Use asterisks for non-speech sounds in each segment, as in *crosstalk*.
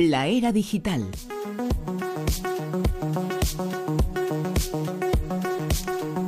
La era digital.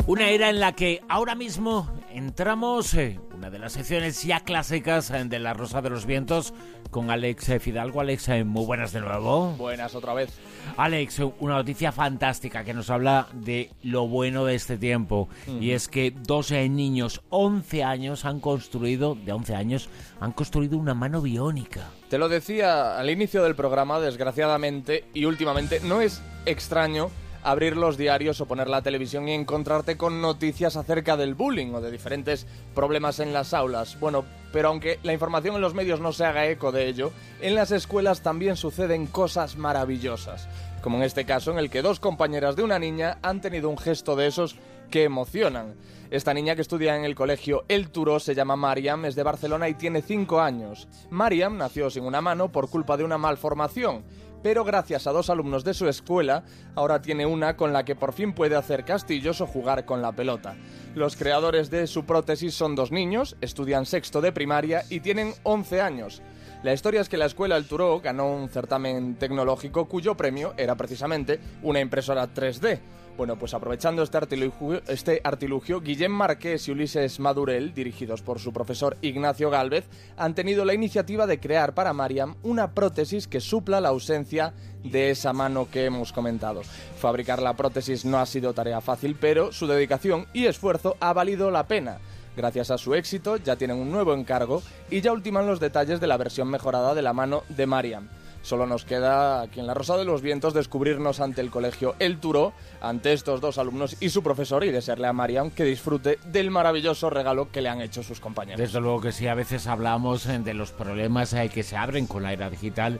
Una era en la que ahora mismo entramos, eh, las secciones ya clásicas eh, de La Rosa de los Vientos, con Alex eh, Fidalgo. Alex, eh, muy buenas de nuevo. Buenas otra vez. Alex, eh, una noticia fantástica que nos habla de lo bueno de este tiempo. Y es que 12 niños, 11 años, han construido, de 11 años, han construido una mano biónica. Te lo decía al inicio del programa, desgraciadamente y últimamente, no es extraño abrir los diarios o poner la televisión y encontrarte con noticias acerca del bullying o de diferentes problemas en las aulas. Bueno, pero aunque la información en los medios no se haga eco de ello, en las escuelas también suceden cosas maravillosas, como en este caso en el que dos compañeras de una niña han tenido un gesto de esos que emocionan. Esta niña que estudia en el colegio El Turo se llama Mariam, es de Barcelona y tiene 5 años. Mariam nació sin una mano por culpa de una malformación, pero gracias a dos alumnos de su escuela, ahora tiene una con la que por fin puede hacer castillos o jugar con la pelota. Los creadores de su prótesis son dos niños, estudian sexto de primaria y tienen 11 años. La historia es que la escuela El Turó ganó un certamen tecnológico cuyo premio era precisamente una impresora 3D. Bueno, pues aprovechando este artilugio, este artilugio, Guillem Marqués y Ulises Madurel, dirigidos por su profesor Ignacio Galvez, han tenido la iniciativa de crear para Mariam una prótesis que supla la ausencia de esa mano que hemos comentado. Fabricar la prótesis no ha sido tarea fácil, pero su dedicación y esfuerzo ha valido la pena. Gracias a su éxito ya tienen un nuevo encargo y ya ultiman los detalles de la versión mejorada de la mano de Mariam. Solo nos queda aquí en la Rosa de los Vientos descubrirnos ante el colegio El Turo, ante estos dos alumnos y su profesor y desearle a Mariam que disfrute del maravilloso regalo que le han hecho sus compañeros. Desde luego que sí, a veces hablamos eh, de los problemas eh, que se abren con la era digital,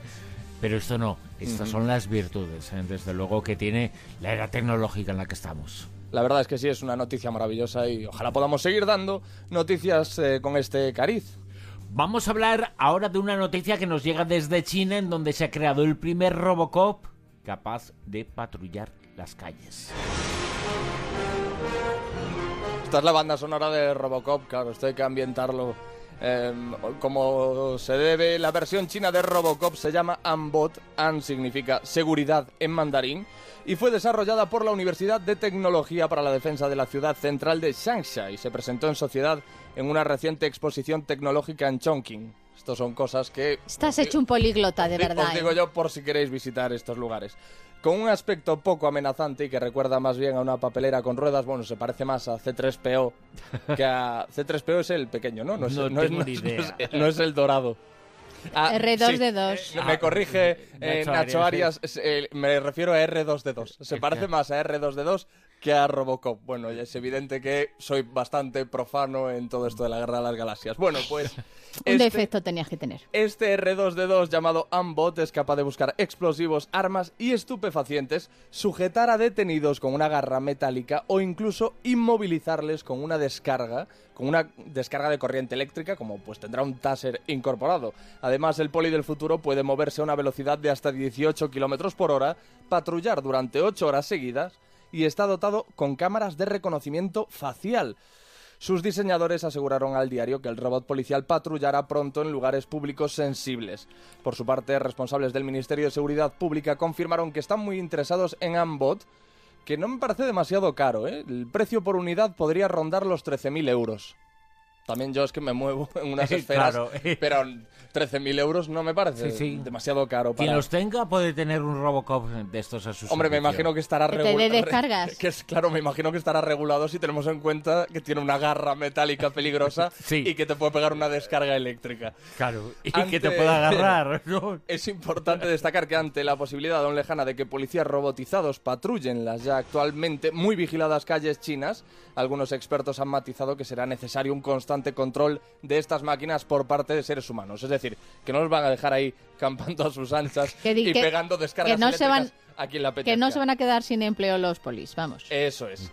pero esto no, estas son las virtudes, eh, desde luego que tiene la era tecnológica en la que estamos. La verdad es que sí, es una noticia maravillosa y ojalá podamos seguir dando noticias eh, con este cariz. Vamos a hablar ahora de una noticia que nos llega desde China, en donde se ha creado el primer Robocop capaz de patrullar las calles. Esta es la banda sonora de Robocop, claro, esto hay que ambientarlo eh, como se debe. La versión china de Robocop se llama Ambot, An significa seguridad en mandarín, y fue desarrollada por la Universidad de Tecnología para la Defensa de la Ciudad Central de Shangsha y se presentó en sociedad en una reciente exposición tecnológica en Chongqing. Estos son cosas que... Estás hecho un políglota, de verdad. Os digo ¿eh? yo por si queréis visitar estos lugares. Con un aspecto poco amenazante y que recuerda más bien a una papelera con ruedas, bueno, se parece más a C3PO *laughs* que a... C3PO es el pequeño, ¿no? es- No es- tengo ni es- idea. es- no es el dorado. Ah, R2D2. eh, me corrige eh, Nacho Nacho, Arias, eh, me refiero a R2D2. Se parece más a R2D2 que a Robocop. Bueno, ya es evidente que soy bastante profano en todo esto de la guerra de las galaxias. Bueno, pues... *laughs* Un este- defecto tenías que tener. este R2D2 llamado Ambot es capaz de buscar explosivos, armas y estupefacientes, sujetar a detenidos con una garra metálica o incluso inmovilizarles con una descarga, con una descarga de corriente eléctrica, como pues tendrá un taser incorporado. Además, el poli del futuro puede moverse a una velocidad de hasta 18 km por hora, patrullar durante 8 horas seguidas y está dotado con cámaras de reconocimiento facial. Sus diseñadores aseguraron al diario que el robot policial patrullará pronto en lugares públicos sensibles. Por su parte, responsables del Ministerio de Seguridad Pública confirmaron que están muy interesados en Ambot, que no me parece demasiado caro, ¿eh? El precio por unidad podría rondar los 13.000 euros. También yo es que me muevo *laughs* en unas *laughs* esferas, Claro. pero 13.000 euros no me parece Sí, sí. demasiado caro. Quien para- los tenga puede tener un Robocop de estos a su Hombre, me imagino que estará regulado. descargas. *laughs* Que es, claro, me imagino que estará regulado si tenemos en cuenta que tiene una garra metálica peligrosa Sí. y que te puede pegar una descarga eléctrica. Claro, y Ante- que te pueda agarrar, ¿no? Es importante destacar que ante la posibilidad aún lejana de que policías robotizados patrullen las ya actualmente muy vigiladas calles chinas, algunos expertos han matizado que será necesario un constante control de estas máquinas por parte de seres humanos. Es decir, que no los van a dejar ahí campando a sus anchas *laughs* Que di- y que- pegando descargas que no se van- eléctricas a quien la Que no se van a quedar sin empleo los polis, vamos. Eso es.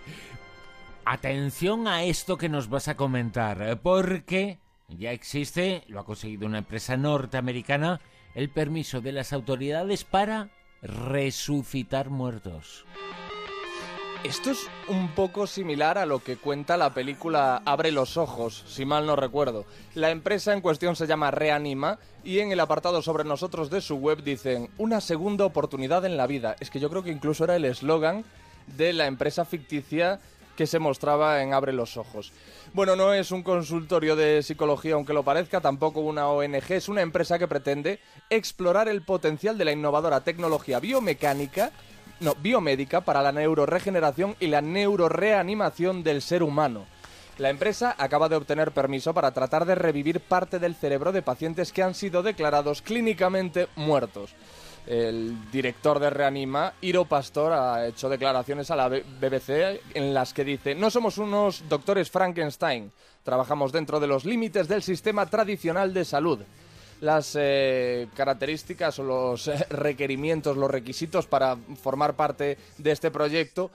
Atención a esto que nos vas a comentar, eh, porque ya existe, lo ha conseguido una empresa norteamericana, el permiso de las autoridades para resucitar muertos. Esto es un poco similar a lo que cuenta la película Abre los ojos, si mal no recuerdo. La empresa en cuestión se llama Reanima y en el apartado sobre nosotros de su web dicen una segunda oportunidad en la vida. Es que yo creo que incluso era el eslogan de la empresa ficticia que se mostraba en Abre los Ojos. Bueno, no es un consultorio de psicología, aunque lo parezca, tampoco una ONG, es una empresa que pretende explorar el potencial de la innovadora tecnología biomecánica, no, biomédica para la neuroregeneración y la neuroreanimación del ser humano. La empresa acaba de obtener permiso para tratar de revivir parte del cerebro de pacientes que han sido declarados clínicamente muertos el director de Reanima, Iro Pastor, ha hecho declaraciones a la BBC en las que dice, no somos unos doctores Frankenstein, trabajamos dentro de los límites del sistema tradicional de salud. Las eh, características o los eh, requerimientos, los requisitos para formar parte de este proyecto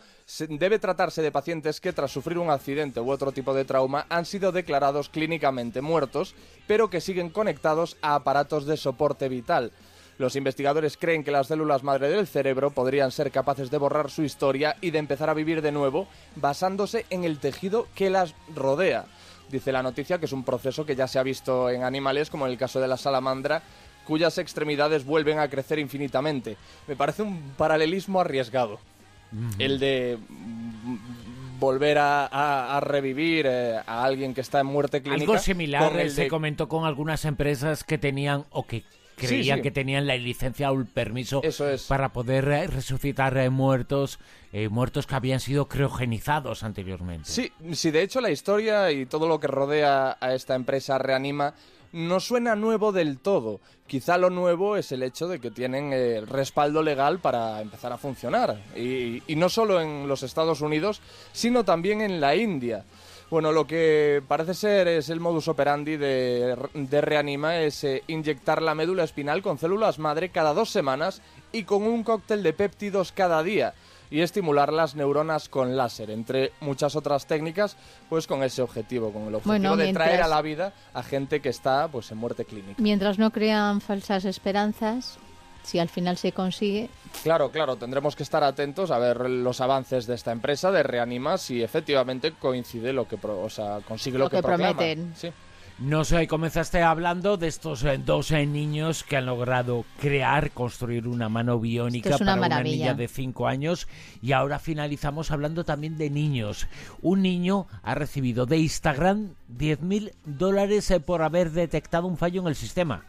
debe tratarse de pacientes que tras sufrir un accidente u otro tipo de trauma han sido declarados clínicamente muertos, pero que siguen conectados a aparatos de soporte vital los investigadores creen que las células madre del cerebro podrían ser capaces de borrar su historia y de empezar a vivir de nuevo basándose en el tejido que las rodea. Dice la noticia que es un proceso que ya se ha visto en animales, como en el caso de la salamandra, cuyas extremidades vuelven a crecer infinitamente. Me parece un paralelismo arriesgado. El de mm, volver a, revivir eh, a alguien que está en muerte clínica. Algo similar se comentó con algunas empresas que tenían o que creían que tenían la licencia o el permiso para poder eh, resucitar eh, muertos, eh, muertos que habían sido criogenizados anteriormente. Sí, sí, de hecho la historia y todo lo que rodea a esta empresa Reanima no suena nuevo del todo. Quizá lo nuevo es el hecho de que tienen el respaldo legal para empezar a funcionar. y no solo en los Estados Unidos, sino también en la India. Bueno, lo que parece ser es el modus operandi de, Reanima es eh, inyectar la médula espinal con células madre cada dos semanas y con un cóctel de péptidos cada día y estimular las neuronas con láser, entre muchas otras técnicas, pues con ese objetivo, con el objetivo de traer a la vida a gente que está pues en muerte clínica. Mientras no crean falsas esperanzas, si al final se consigue. Claro, claro, tendremos que estar atentos a ver los avances de esta empresa, de Reanima, si efectivamente coincide lo que, o sea, consigue lo, que, prometen. Sí. No sé, comenzaste hablando de estos eh, dos eh, niños que han logrado crear, construir una mano biónica para una niña de 5 años y ahora finalizamos hablando también de niños. Un niño ha recibido de Instagram 10.000 dólares eh, por haber detectado un fallo en el sistema.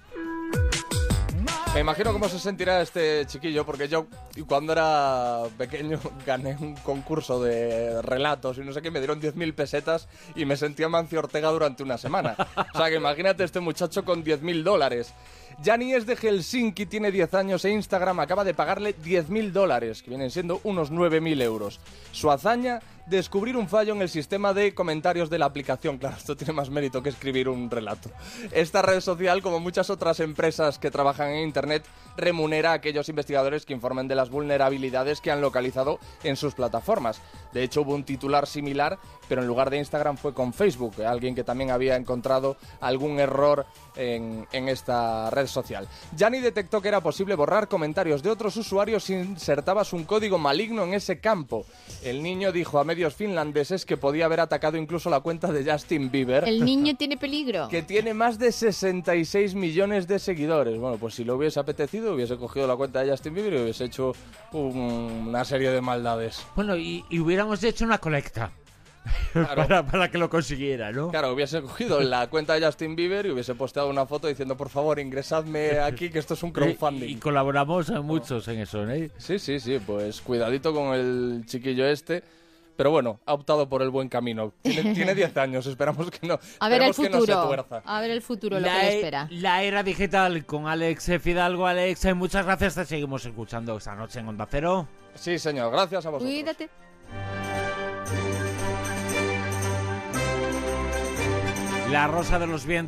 Me imagino cómo se sentirá este chiquillo, porque yo cuando era pequeño *laughs* gané un concurso de relatos y no sé qué, me dieron 10.000 pesetas y me sentía Mancio Ortega durante una semana. O sea que imagínate este muchacho con 10.000 dólares. Jani es de Helsinki, tiene 10 años e Instagram acaba de pagarle 10.000 dólares, que vienen siendo unos 9.000 euros. Su hazaña descubrir un fallo en el sistema de comentarios de la aplicación. Claro, esto tiene más mérito que escribir un relato. Esta red social, como muchas otras empresas que trabajan en Internet, remunera a aquellos investigadores que informen de las vulnerabilidades que han localizado en sus plataformas. De hecho, hubo un titular similar, pero en lugar de Instagram fue con Facebook, alguien que también había encontrado algún error en, esta red social. Yanni detectó que era posible borrar comentarios de otros usuarios si insertabas un código maligno en ese campo. El niño dijo a medios finlandeses que podía haber atacado incluso la cuenta de Justin Bieber. El niño *laughs* tiene peligro. Que tiene más de 66 millones de seguidores. Bueno, pues si lo hubiese apetecido, hubiese cogido la cuenta de Justin Bieber y hubiese hecho una serie de maldades. Bueno, y, hubiéramos hecho una colecta. *laughs* para, que lo consiguiera, ¿no? Claro, hubiese cogido la cuenta de Justin Bieber y hubiese posteado una foto diciendo, por favor, ingresadme aquí, que esto es un *laughs* crowdfunding. Y, colaboramos muchos en eso, ¿eh? Sí, sí, sí, pues cuidadito con el chiquillo este pero bueno, ha optado por el buen camino. Tiene 10 *laughs* años, esperamos que no. A ver el futuro. a ver el futuro, lo que le e- espera. La era digital con Alex Fidalgo. Alex, muchas gracias. Te seguimos escuchando esta noche en Onda Cero. Sí, señor. Gracias a vosotros. Cuídate. La Rosa de los Vientos.